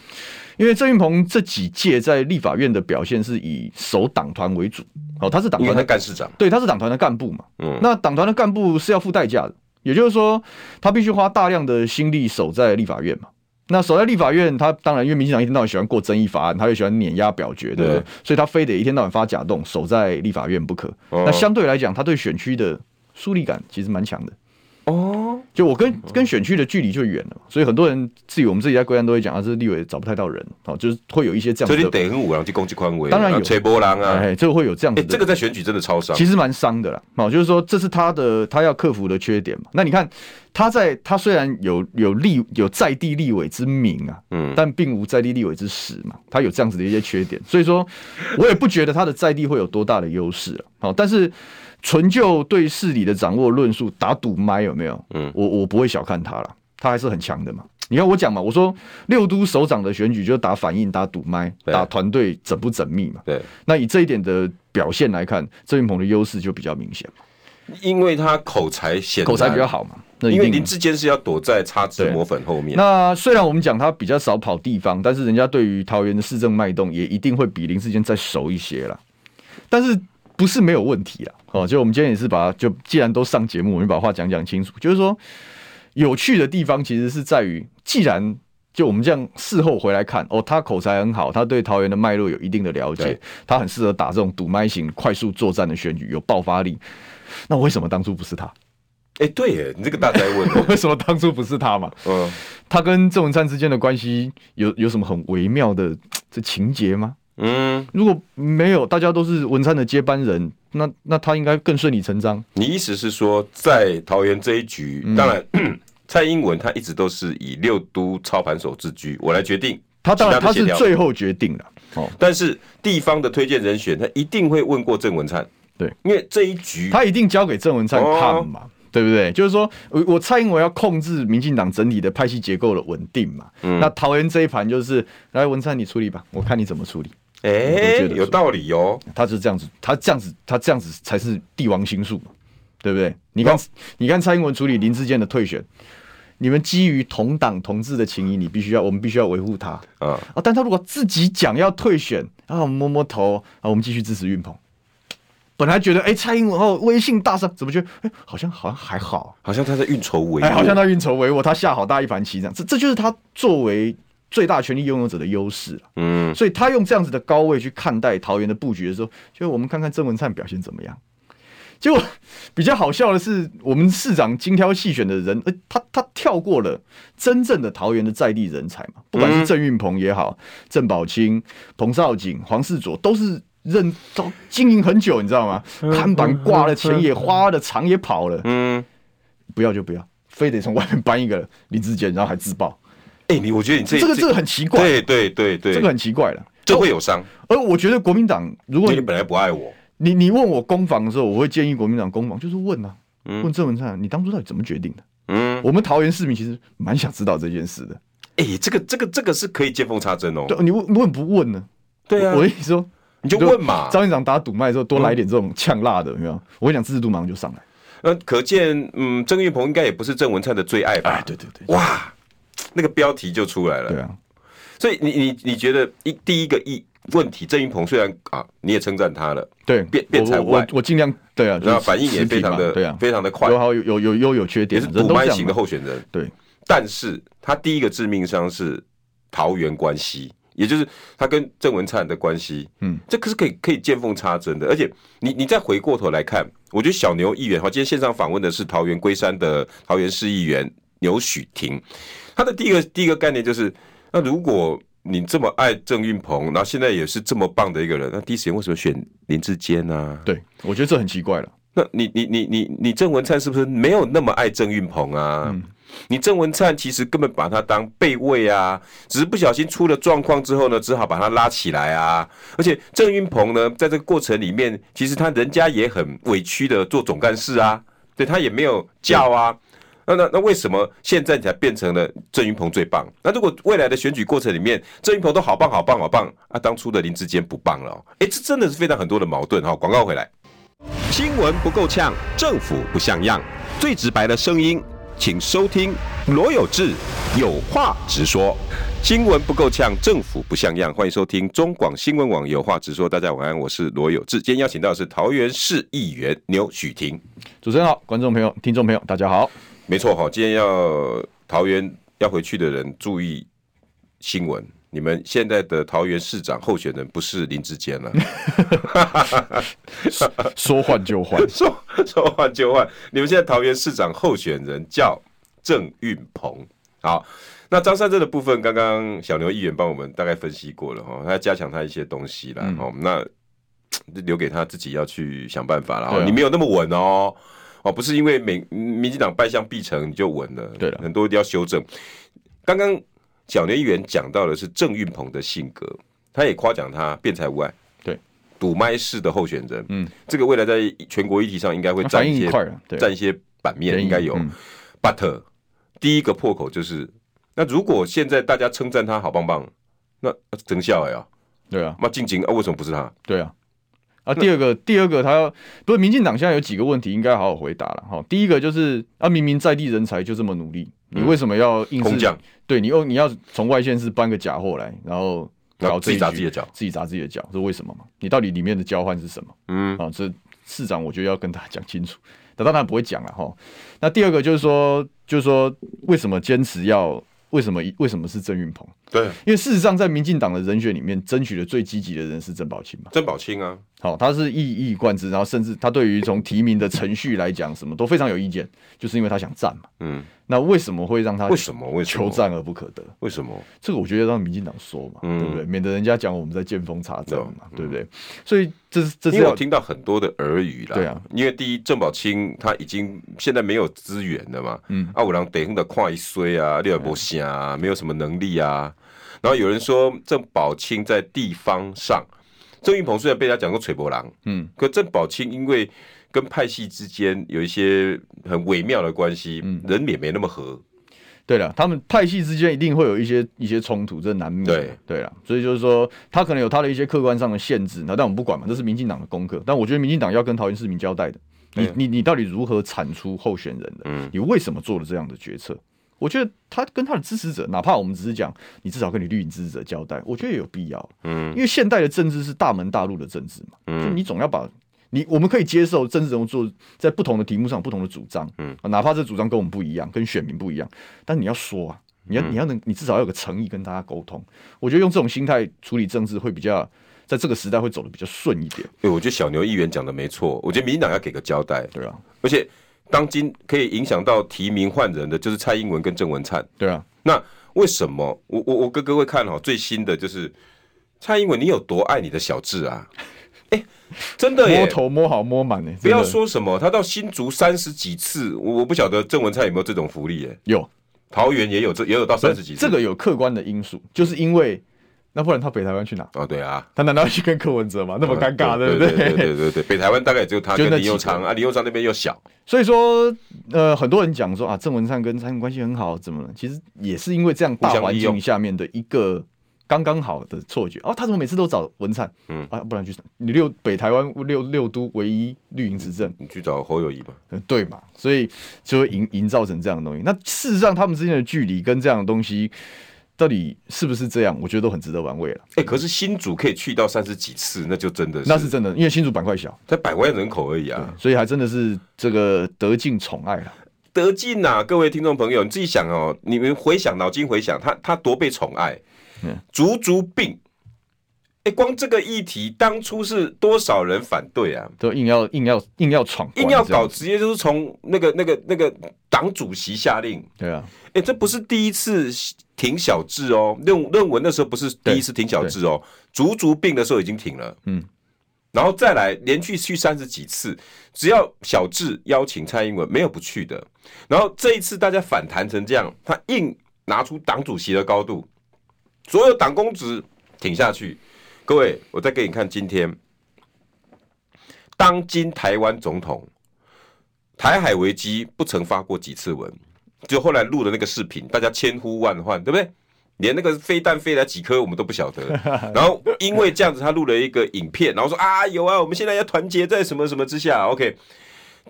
因为郑运鹏这几届在立法院的表现是以守党团为主。哦，他是党团的干事长，对，他是党团的干部嘛。嗯，那党团的干部是要付代价的，也就是说，他必须花大量的心力守在立法院嘛。那守在立法院，他当然因为民进党一天到晚喜欢过争议法案，他又喜欢碾压表决，对不对？所以他非得一天到晚发假动，守在立法院不可。那相对来讲，他对选区的疏离感其实蛮强的。哦，就我跟跟选区的距离就远了，所以很多人自己我们自己在贵安都会讲啊，这立委找不太到人，哦，就是会有一些这样的。所以你得跟五郎去攻击宽威，当然有吹波浪啊，哎，这个会有这样的。这个在选举真的超伤，其实蛮伤的啦。哦，就是说这是他的他要克服的缺点嘛。那你看他在他虽然有有立有在地立委之名啊，嗯，但并无在地立委之实嘛。他有这样子的一些缺点，所以说我也不觉得他的在地会有多大的优势啊。好，但是。纯就对事理的掌握论述打赌麦有没有？嗯，我我不会小看他了，他还是很强的嘛。你看我讲嘛，我说六都首长的选举就打反应、打赌麦、打团队缜不缜密嘛。对，那以这一点的表现来看，郑云鹏的优势就比较明显嘛，因为他口才显口才比较好嘛。那因为林志坚是要躲在擦脂抹粉后面。那虽然我们讲他比较少跑地方，但是人家对于桃园的市政脉动也一定会比林志坚再熟一些啦。但是。不是没有问题啊，哦，就我们今天也是把，就既然都上节目，我们把话讲讲清楚。就是说，有趣的地方其实是在于，既然就我们这样事后回来看，哦，他口才很好，他对桃园的脉络有一定的了解，他很适合打这种赌麦型快速作战的选举，有爆发力。那为什么当初不是他？哎，对耶，你这个大哉问，[laughs] 为什么当初不是他嘛？嗯，他跟郑文灿之间的关系有有什么很微妙的这情节吗？嗯，如果没有大家都是文灿的接班人，那那他应该更顺理成章。你意思是说，在桃园这一局，嗯、当然 [clears throat] 蔡英文他一直都是以六都操盘手自居，我来决定他。当然他是最后决定了，哦，但是地方的推荐人选，他一定会问过郑文灿，对，因为这一局他一定交给郑文灿看嘛，哦、对不对？就是说我我蔡英文要控制民进党整体的派系结构的稳定嘛，嗯、那桃园这一盘就是来文灿你处理吧，我看你怎么处理。哎、欸，有道理哦。他是这样子，他这样子，他这样子才是帝王心术，对不对？你看，哦、你看蔡英文处理林志坚的退选，你们基于同党同志的情谊，你必须要，我们必须要维护他啊啊！但他如果自己讲要退选，然后摸摸头啊，我们继续支持运鹏。本来觉得哎、欸，蔡英文哦，威信大伤，怎么觉得哎、欸，好像好像还好，好像他在运筹帷幄，哎，好像他运筹帷幄，他下好大一盘棋，这样，这这就是他作为。最大权力拥有者的优势，嗯，所以他用这样子的高位去看待桃园的布局的时候，就我们看看郑文灿表现怎么样。结果比较好笑的是，我们市长精挑细选的人，呃，他他跳过了真正的桃园的在地人才嘛，不管是郑运鹏也好，郑宝清、彭少景、黄世佐，都是认都经营很久，你知道吗？看板挂了，钱也花了，厂也跑了，嗯，不要就不要，非得从外面搬一个林志坚，然后还自爆。哎，你我觉得你这这个这个很奇怪，对对对对，这个很奇怪了，这会有伤。而我觉得国民党，如果你本来不爱我，你你问我攻防的时候，我会建议国民党攻防，就是问啊，问郑文灿，你当初到底怎么决定的？嗯，我们桃园市民其实蛮想知道这件事的。哎，这个这个这个是可以见缝插针哦。对，你问问不问呢？对啊，我跟你说，你就问嘛。张院长打赌麦的时候，多来一点这种呛辣的，有没有？我跟你讲，支持度马上就上来。那可见，嗯，郑运鹏应该也不是郑文灿的最爱吧？哎，对对对，哇。那个标题就出来了，对啊，所以你你你觉得一第一个一问题，郑云鹏虽然啊，你也称赞他了，对，变变才我，我尽量对啊，然后反应也非常的对啊，非常的快，有好有有有优有缺点，也是补麦型的候选人，对。但是他第一个致命伤是桃园关系，也就是他跟郑文灿的关系，嗯，这可是可以可以见缝插针的。而且你你再回过头来看，我觉得小牛议员哈，今天线上访问的是桃园龟山的桃园市议员牛煦庭，他的第一个第一个概念就是，那如果你这么爱郑运鹏，然后现在也是这么棒的一个人，那第一时间为什么选林志坚呢？对，我觉得这很奇怪了。那你你你你你郑文灿是不是没有那么爱郑运鹏啊？嗯你郑文灿其实根本把他当备位啊，只是不小心出了状况之后呢，只好把他拉起来啊。而且郑运鹏呢，在这个过程里面，其实他人家也很委屈的做总干事啊，对他也没有叫啊。那那那为什么现在才变成了郑云鹏最棒？那如果未来的选举过程里面，郑云鹏都好棒好棒好棒啊，当初的林志坚不棒了，哎，这真的是非常很多的矛盾哈。广告回来，新闻不够呛，政府不像样，最直白的声音。请收听罗有志有话直说，新闻不够呛，政府不像样。欢迎收听中广新闻网有话直说。大家晚安，我是罗有志。今天邀请到的是桃园市议员牛许婷。主持人好，观众朋友、听众朋友，大家好。没错哈，今天要桃园要回去的人注意新闻。你们现在的桃园市长候选人不是林志坚了，说换就换，[laughs] 说说换就换。你们现在桃园市长候选人叫郑运鹏。好，那张善政的部分，刚刚小牛议员帮我们大概分析过了哈，他要加强他一些东西了。哦、嗯，那留给他自己要去想办法了。啊、你没有那么稳哦，哦，不是因为民民进党败相必成你就稳了，对了，很多要修正。刚刚。小牛议员讲到的是郑运鹏的性格，他也夸奖他辩才无碍，对，赌麦式的候选人，嗯，这个未来在全国议题上应该会占一些占一些版面，应该有。嗯、But 第一个破口就是，那如果现在大家称赞他好棒棒，那真笑呀，对啊，那静静啊，为什么不是他？对啊，啊，第二个第二个他要不是民进党现在有几个问题应该好好回答了哈，第一个就是啊，明明在地人才就这么努力。你为什么要硬是？对你又你要从外县市搬个假货来，然后搞自己砸自己的脚，自己砸自己的脚，是为什么嘛？你到底里面的交换是什么？嗯啊，这市长我觉得要跟大家讲清楚，但当然不会讲了哈。那第二个就是说，就是说为什么坚持要？为什么？为什么是郑运鹏？对，因为事实上，在民进党的人选里面，争取的最积极的人是郑宝清嘛。郑宝清啊，好，他是一以贯之，然后甚至他对于从提名的程序来讲，什么都非常有意见，就是因为他想战嘛。嗯，那为什么会让他为什么为求战而不可得？为什么？这个我觉得让民进党说嘛，对不对？免得人家讲我们在见缝插针嘛，对不对？所以这是这是我听到很多的耳语啦。对啊，因为第一，郑宝清他已经现在没有资源了嘛。嗯，啊，五郎得空的跨一衰啊，六百波啊，没有什么能力啊。然后有人说郑宝清在地方上，郑云鹏虽然被他讲过“吹波郎”，嗯，可郑宝清因为跟派系之间有一些很微妙的关系，嗯，人也没那么和。对了，他们派系之间一定会有一些一些冲突，这难免。对对了，所以就是说他可能有他的一些客观上的限制，那但我们不管嘛，这是民进党的功课。但我觉得民进党要跟桃园市民交代的，你你你到底如何产出候选人的？嗯，你为什么做了这样的决策？我觉得他跟他的支持者，哪怕我们只是讲，你至少跟你绿营支持者交代，我觉得也有必要。嗯，因为现代的政治是大门大路的政治嘛，嗯，就你总要把你我们可以接受政治人物做在不同的题目上不同的主张，嗯，哪怕这主张跟我们不一样，跟选民不一样，但你要说啊，你要你要能，你至少要有个诚意跟大家沟通。我觉得用这种心态处理政治会比较，在这个时代会走的比较顺一点。对，我觉得小牛议员讲的没错，我觉得民进党要给个交代，对啊，而且。当今可以影响到提名换人的，就是蔡英文跟郑文灿。对啊，那为什么我我我跟各位看哈，最新的就是蔡英文，你有多爱你的小智啊？哎、欸，真的耶，摸头摸好摸满呢。不要说什么他到新竹三十几次，我我不晓得郑文灿有没有这种福利耶？有，桃园也有这也有到三十几次。这个有客观的因素，就是因为。那不然他北台湾去哪？哦，对啊，他难道要去跟柯文哲吗？那么尴尬，对不对？对对对对，北台湾大概只有他跟林佑昌啊，林佑昌那边又小，所以说，呃，很多人讲说啊，郑文灿跟蔡英文关系很好，怎么了？其实也是因为这样大环境下面的一个刚刚好的错觉。哦，他怎么每次都找文灿？嗯啊，不然去你六北台湾六六都唯一绿营执政，你去找侯友谊吧？嗯，对嘛？所以就会营营造成这样的东西。那事实上，他们之间的距离跟这样的东西。到底是不是这样？我觉得都很值得玩味了。哎、欸，可是新竹可以去到三十几次，那就真的是那是真的，因为新竹板块小，才百万人口而已啊，所以还真的是这个得尽宠爱了。得尽呐，各位听众朋友，你自己想哦，你们回想脑筋回想，他他多被宠爱，嗯，足足病。哎，光这个议题当初是多少人反对啊？都硬要硬要硬要闯，硬要搞，直接就是从那个那个那个党主席下令。对啊，哎，这不是第一次停小智哦，论论文那时候不是第一次挺小智哦，足足病的时候已经挺了。嗯，然后再来连续去三十几次，只要小智邀请蔡英文，没有不去的。然后这一次大家反弹成这样，他硬拿出党主席的高度，所有党公职挺下去。各位，我再给你看今天，当今台湾总统，台海危机不曾发过几次文，就后来录的那个视频，大家千呼万唤，对不对？连那个飞弹飞来几颗我们都不晓得。[laughs] 然后因为这样子，他录了一个影片，然后说啊有啊，我们现在要团结在什么什么之下。OK，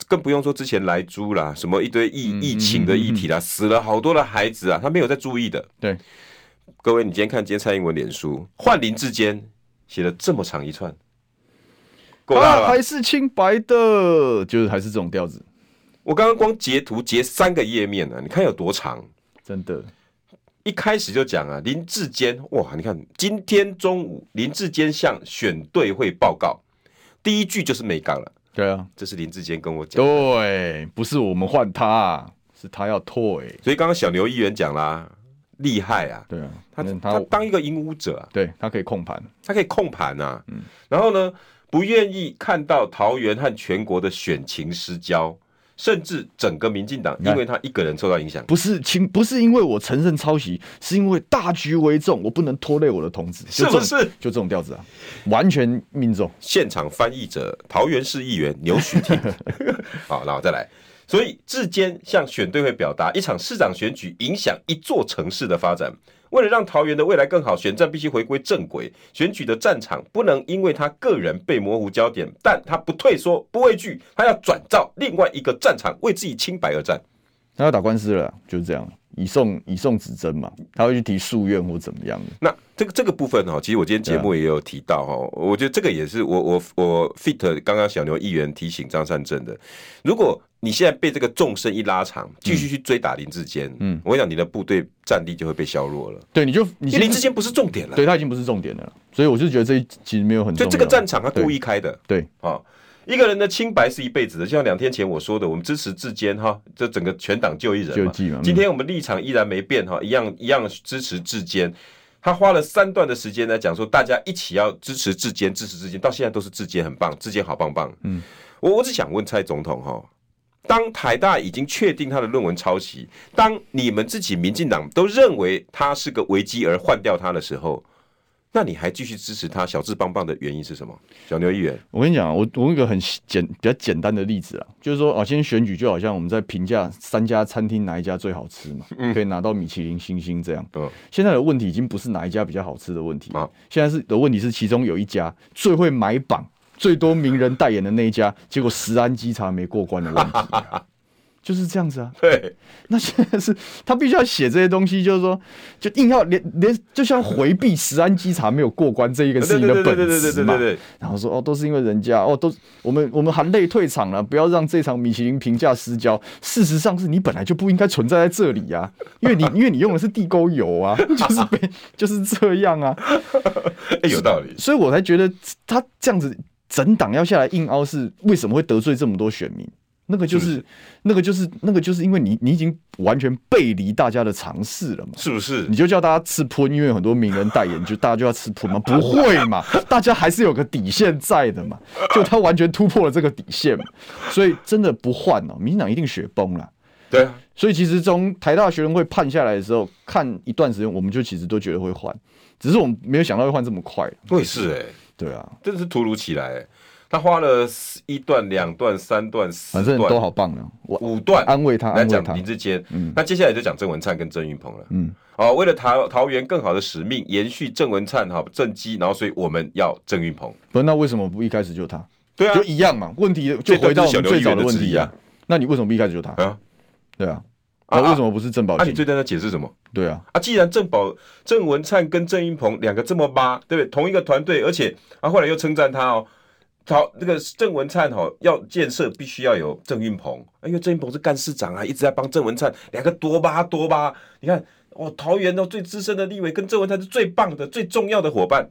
更不用说之前来猪啦，什么一堆疫疫情的议题啦，死了好多的孩子啊，他没有在注意的。对，各位，你今天看今天蔡英文脸书换林志坚。写了这么长一串，够大了吧？还是清白的，就是还是这种调子。我刚刚光截图截三个页面呢，你看有多长？真的，一开始就讲啊，林志坚哇，你看今天中午林志坚向选队会报告，第一句就是没杠了。对啊，这是林志坚跟我讲。对，不是我们换他，是他要退。所以刚刚小牛议员讲啦。厉害啊！对啊，他他当一个影武者啊，对他可以控盘，他可以控盘啊。嗯，然后呢，不愿意看到桃园和全国的选情失焦，甚至整个民进党因为他一个人受到影响。不是亲，不是因为我承认抄袭，是因为大局为重，我不能拖累我的同志，是不是？就这种调子啊，完全命中。现场翻译者桃园市议员牛许庭，[laughs] 好，然后再来。所以，智坚向选对会表达，一场市长选举影响一座城市的发展。为了让桃园的未来更好，选战必须回归正轨，选举的战场不能因为他个人被模糊焦点，但他不退缩、不畏惧，他要转造另外一个战场，为自己清白而战。他要打官司了，就是这样。以送以送指针嘛，他会去提诉愿或怎么样的。那这个这个部分哈，其实我今天节目也有提到哈，啊、我觉得这个也是我我我 fit 刚刚小牛议员提醒张善政的。如果你现在被这个纵深一拉长，继续去追打林志坚，嗯，我跟你讲，你的部队战力就会被削弱了。对，你就你林志坚不是重点了，对他已经不是重点了，所以我就觉得这其实没有很重要。就这个战场他故意开的，对啊。一个人的清白是一辈子的，就像两天前我说的，我们支持志坚哈，这整个全党就一人嘛。嘛今天我们立场依然没变哈，一样一样支持志坚。他花了三段的时间来讲说，大家一起要支持志坚，支持志坚，到现在都是志坚很棒，志坚好棒棒。嗯，我我只想问蔡总统哈，当台大已经确定他的论文抄袭，当你们自己民进党都认为他是个危机而换掉他的时候。那你还继续支持他小智棒棒的原因是什么？小牛议员，我跟你讲，我我用一个很简比较简单的例子啊，就是说啊，今天选举就好像我们在评价三家餐厅哪一家最好吃嘛，嗯、可以拿到米其林星星这样。嗯，现在的问题已经不是哪一家比较好吃的问题，啊，现在是的问题是其中有一家最会买榜、最多名人代言的那一家，结果食安稽查没过关的问题，啊。[laughs] 就是这样子啊，对，那现在是他必须要写这些东西，就是说，就硬要连连，就像回避食安稽查没有过关这一个事情的本质嘛。然后说哦，都是因为人家哦，都我们我们含泪退场了，不要让这场米其林评价失焦。事实上是你本来就不应该存在在这里呀，因为你 [laughs] 因为你用的是地沟油啊，[laughs] 就是被就是这样啊，哎，有道理，所以我才觉得他这样子整党要下来硬凹，是为什么会得罪这么多选民？那个就是，那个就是，那个就是因为你，你已经完全背离大家的常识了嘛？是不是？你就叫大家吃喷，因为很多名人代言，就大家就要吃喷吗？[laughs] 不会嘛？大家还是有个底线在的嘛？就他完全突破了这个底线嘛？所以真的不换哦，民进党一定雪崩了。对啊，所以其实从台大学生会判下来的时候，看一段时间，我们就其实都觉得会换，只是我们没有想到会换这么快。对，是哎，对啊，真的是突如其来。他花了一段、两段、三段、四段，反正都好棒的，五段安慰他，来讲林志坚。嗯，那接下来就讲郑文灿跟郑云鹏了。嗯，哦，为了桃桃园更好的使命，延续郑文灿哈政绩，然后所以我们要郑云鹏。不，那为什么不一开始就他？对啊，就一样嘛。问题就回到我们最早的问题啊。那你为什么不一开始就他？啊，对啊。啊，为什么不是郑宝清？啊，你最在那解释什么？对啊，啊，既然郑宝郑文灿跟郑运鹏两个这么巴，对不对？同一个团队，而且啊，后来又称赞他哦，好，那个郑文灿哦，要建设必须要有郑运鹏，因为郑运鹏是干事长啊，一直在帮郑文灿，两个多巴多巴，你看哦，桃园哦最资深的立委跟郑文灿是最棒的、最重要的伙伴，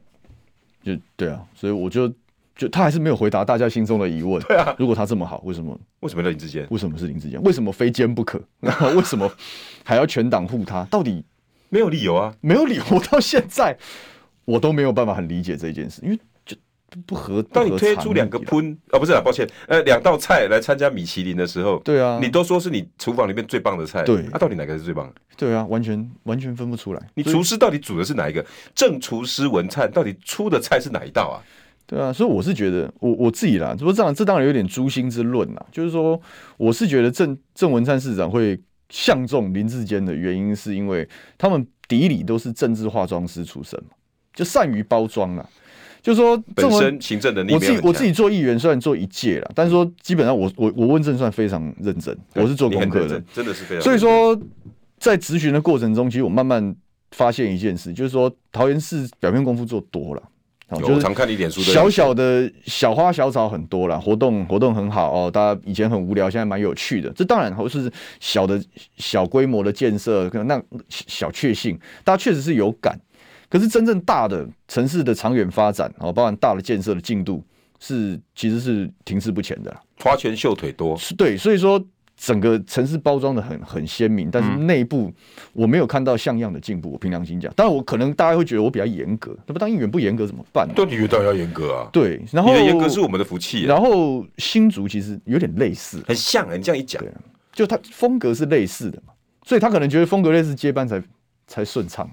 就对啊，所以我就。就他还是没有回答大家心中的疑问。对啊，如果他这么好，为什么？为什么林志坚？为什么是林志坚？为什么非奸不可？[laughs] 为什么还要全党护他？到底没有理由啊？没有理由。我到现在我都没有办法很理解这件事，因为就不合。当你推出两个喷啊、哦，不是啊，抱歉，呃，两道菜来参加米其林的时候，对啊，你都说是你厨房里面最棒的菜，对，那、啊、到底哪个是最棒的？对啊，完全完全分不出来。你厨师到底煮的是哪一个？正厨师文灿到底出的菜是哪一道啊？对啊，所以我是觉得，我我自己啦，不过这样，这当然有点诛心之论啦。就是说，我是觉得郑郑文灿市长会相中林志坚的原因，是因为他们底里都是政治化妆师出身嘛，就善于包装啦。就是说，本身行政能力，我自己我自己做议员，虽然做一届了，但是说基本上我我我问政算非常认真，我是做功课的，真的是非常。所以说，在咨询的过程中，其实我慢慢发现一件事，就是说桃园市表面功夫做多了。我常看你脸书，小小的小花小草很多啦，活动活动很好哦。大家以前很无聊，现在蛮有趣的。这当然都是小的小规模的建设，可能那小确幸，大家确实是有感。可是真正大的城市的长远发展，哦，包含大的建设的进度，是其实是停滞不前的。花拳绣腿多，是对，所以说。整个城市包装的很很鲜明，但是内部我没有看到像样的进步。我凭良心讲，当然我可能大家会觉得我比较严格，那么当议员不严格怎么办呢？对，议员当然要严格啊。对，然后严格是我们的福气。然后新竹其实有点类似，很像啊。你这样一讲，就他风格是类似的嘛，所以他可能觉得风格类似接班才才顺畅。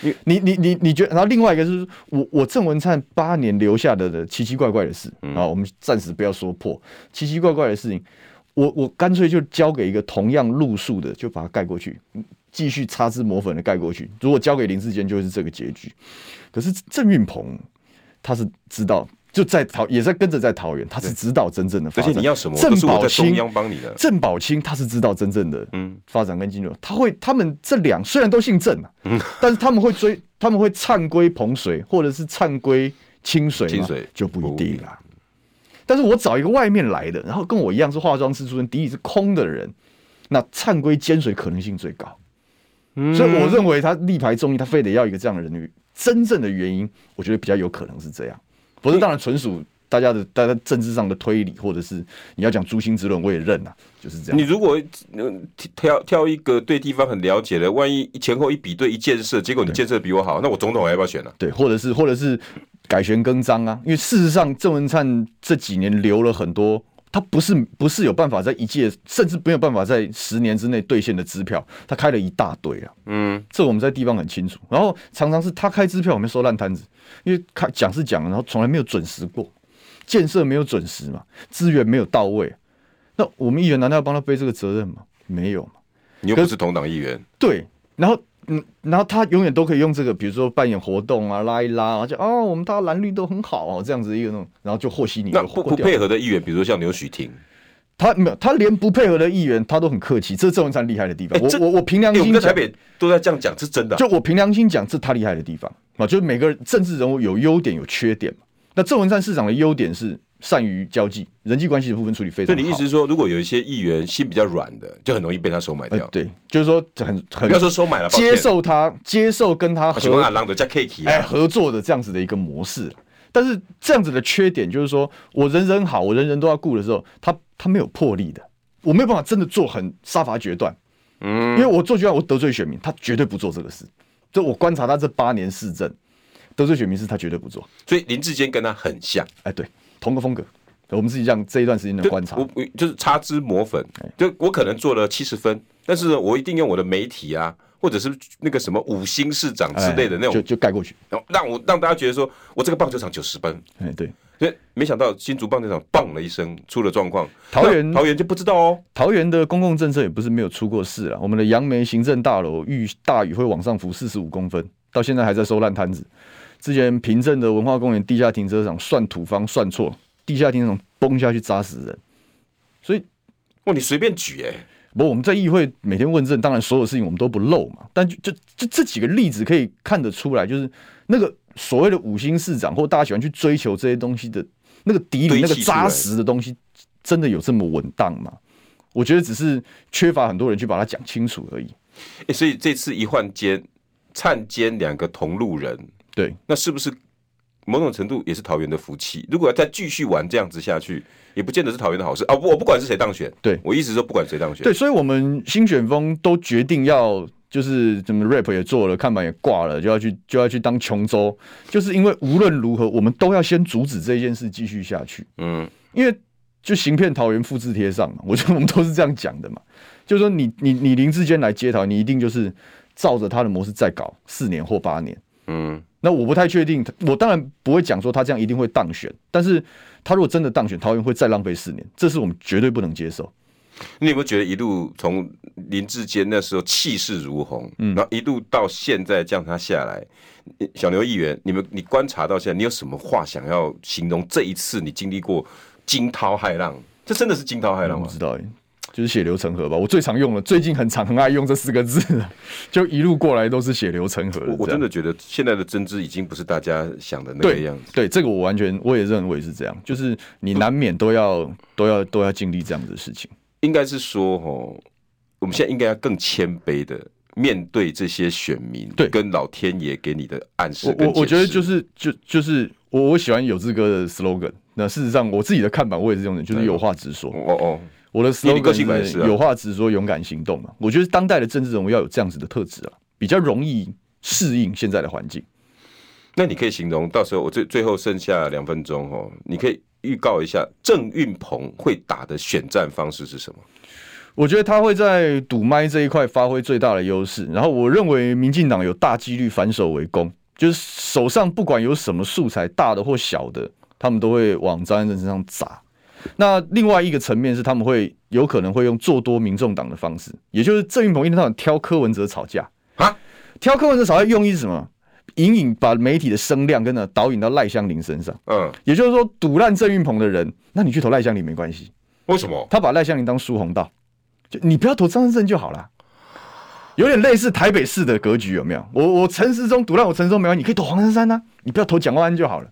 你你你你你觉得？然后另外一个是我我郑文灿八年留下的的奇奇怪怪的事啊，我们暂时不要说破奇奇怪怪的事情。我我干脆就交给一个同样路数的，就把它盖过去，继续擦脂抹粉的盖过去。如果交给林志坚，就是这个结局。可是郑运鹏他是知道，就在桃，也在跟着在桃园，他是知道真正的发展。而且你要什么？郑宝清帮你的。郑宝清他是知道真正的嗯发展跟进入。他会，他们这两虽然都姓郑啊，嗯，但是他们会追，他们会唱归彭水，或者是唱归清水，清水就不一定了。但是我找一个外面来的，然后跟我一样是化妆师出身，底里是空的人，那灿归尖水可能性最高。嗯，所以我认为他力排众议，他非得要一个这样的人。真正的原因，我觉得比较有可能是这样。不是，当然纯属大家的大家政治上的推理，或者是你要讲诛心之论，我也认啊，就是这样。你如果挑挑一个对地方很了解的，万一前后一比对一建设，结果你建设比我好，那我总统还要不要选呢？对，或者是或者是。改弦更张啊！因为事实上，郑文灿这几年留了很多，他不是不是有办法在一届，甚至没有办法在十年之内兑现的支票，他开了一大堆啊。嗯，这我们在地方很清楚。然后常常是他开支票，我们收烂摊子，因为开讲是讲，然后从来没有准时过，建设没有准时嘛，资源没有到位。那我们议员难道要帮他背这个责任吗？没有嘛。你又不是同党议员。对，然后。嗯，然后他永远都可以用这个，比如说扮演活动啊，拉一拉，而且哦，我们大家蓝绿都很好哦，这样子一个那种，然后就和稀泥。那不不配合的议员，比如说像刘许婷，他没有，他连不配合的议员，他都很客气，这是郑文灿厉害的地方。欸、我我我凭良心讲，欸、在台北都在这样讲，是真的、啊。就我凭良心讲，这是他厉害的地方啊，就是每个政治人物有优点有缺点嘛。那郑文灿市长的优点是。善于交际、人际关系的部分处理非常好。所以你意思是说，如果有一些议员心比较软的，就很容易被他收买掉。呃、对，就是说很很不要说收买了，接受他接受跟他合作哎、啊欸、合作的这样子的一个模式。但是这样子的缺点就是说，我人人好，我人人都要顾的时候，他他没有魄力的，我没有办法真的做很杀伐决断。嗯，因为我做决断，我得罪选民，他绝对不做这个事。就我观察他这八年市政，得罪选民是他绝对不做。所以林志坚跟他很像。哎，对。同个风格，我们自己这样这一段时间的观察，我就是擦脂抹粉，就我可能做了七十分，但是我一定用我的媒体啊，或者是那个什么五星市长之类的那种，就就盖过去，然后让我让大家觉得说我这个棒球场九十分，哎对，所以没想到新竹棒球场棒了一声出了状况，桃园桃园就不知道哦，桃园的公共政策也不是没有出过事了，我们的杨梅行政大楼遇大雨会往上浮四十五公分，到现在还在收烂摊子。之前平镇的文化公园地下停车场算土方算错，地下停车场崩下去砸死人，所以，哇，你随便举哎、欸，不，我们在议会每天问政，当然所有事情我们都不漏嘛。但就就就这几个例子可以看得出来，就是那个所谓的五星市长，或大家喜欢去追求这些东西的那个底里那个扎实的东西，真的有这么稳当吗？我觉得只是缺乏很多人去把它讲清楚而已。欸，所以这次一换监，灿监两个同路人，对，那是不是某种程度也是桃园的福气？如果要再继续玩这样子下去，也不见得是桃园的好事啊！我不管是谁当选，对，我一直说不管谁当选，对，所以我们新选风都决定要就是怎么 rap 也做了，看板也挂了，就要去就要去当琼州，就是因为无论如何，我们都要先阻止这件事继续下去。嗯，因为。就行骗桃园复制贴上嘛，[laughs] 我觉得我们都是这样讲的嘛。就是说你，你你你林志坚来接桃，你一定就是照着他的模式再搞四年或八年。嗯，那我不太确定，我当然不会讲说他这样一定会当选，但是他如果真的当选，桃园会再浪费四年，这是我们绝对不能接受。你有没有觉得一路从林志坚那时候气势如虹，嗯，然后一路到现在这样他下来，小牛议员，你们你观察到现在，你有什么话想要形容这一次你经历过？惊涛骇浪，这真的是惊涛骇浪吗？我知道，就是血流成河吧。我最常用了，最近很常很爱用这四个字，[laughs] 就一路过来都是血流成河。我真的觉得现在的政治已经不是大家想的那个样子。对，对，这个我完全我也认为是这样，就是你难免都要都要都要经历这样子的事情。应该是说，哦，我们现在应该要更谦卑的面对这些选民，对，跟老天爷给你的暗示。我我觉得就是就就是我我喜欢有志哥的 slogan。那事实上，我自己的看法，我也是这种人，就是有话直说。哦哦，我的 slogan 是有话直说，勇敢行动嘛。我觉得当代的政治人物要有这样子的特质啊，比较容易适应现在的环境。那你可以形容，到时候我最最后剩下两分钟哦，你可以预告一下郑运鹏会打的选战方式是什么？我觉得他会在堵麦这一块发挥最大的优势，然后我认为民进党有大几率反手为攻，就是手上不管有什么素材，大的或小的。他们都会往张安正身上砸。那另外一个层面是，他们会有可能会用做多民众党的方式，也就是郑运鹏一天到晚挑柯文哲吵架啊，挑柯文哲吵架用意是什么？隐隐把媒体的声量跟着导引到赖香伶身上。嗯，也就是说，赌烂郑运鹏的人，那你去投赖香伶没关系。为什么？他把赖香伶当疏洪道，就你不要投张安正就好了。有点类似台北市的格局，有没有？我我陈时中赌烂我陈时中没关系，你可以投黄珊珊呐，你不要投蒋万安就好了。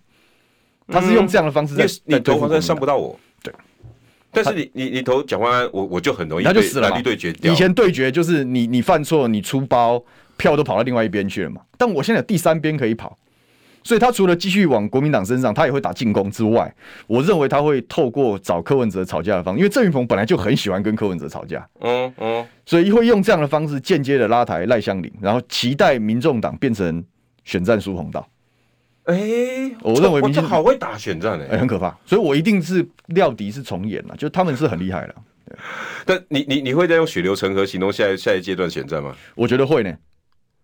他是用这样的方式在，你投黄珊珊伤不到我，对。但是你你你投蒋万安，我我就很容易，他就死了嘛。对决，以前对决就是你你犯错，你出包，票都跑到另外一边去了嘛。但我现在有第三边可以跑，所以他除了继续往国民党身上，他也会打进攻之外，我认为他会透过找柯文哲吵架的方，因为郑云鹏本来就很喜欢跟柯文哲吵架，嗯嗯，所以会用这样的方式间接的拉抬赖香林，然后期待民众党变成选战输红道。哎、欸，我认为民进党好会打选战哎、欸，很可怕，所以我一定是料敌是重演了，就他们是很厉害了。[laughs] 但你你你会再用血流成河形容下一下一阶段选战吗？我觉得会呢。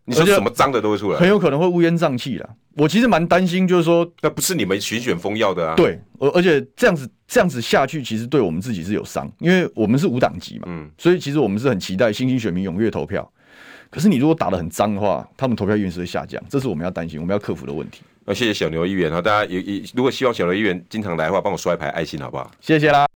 你说什么脏的都会出来，很有可能会乌烟瘴气了。我其实蛮担心，就是说那不是你们选选风要的啊。对，而而且这样子这样子下去，其实对我们自己是有伤，因为我们是无党籍嘛，嗯，所以其实我们是很期待新兴选民踊跃投票。可是你如果打的很脏的话，他们投票意愿是会下降，这是我们要担心、我们要克服的问题。那谢谢小牛议员啊，大家也也如果希望小牛议员经常来的话，帮我刷一排爱心好不好？谢谢啦。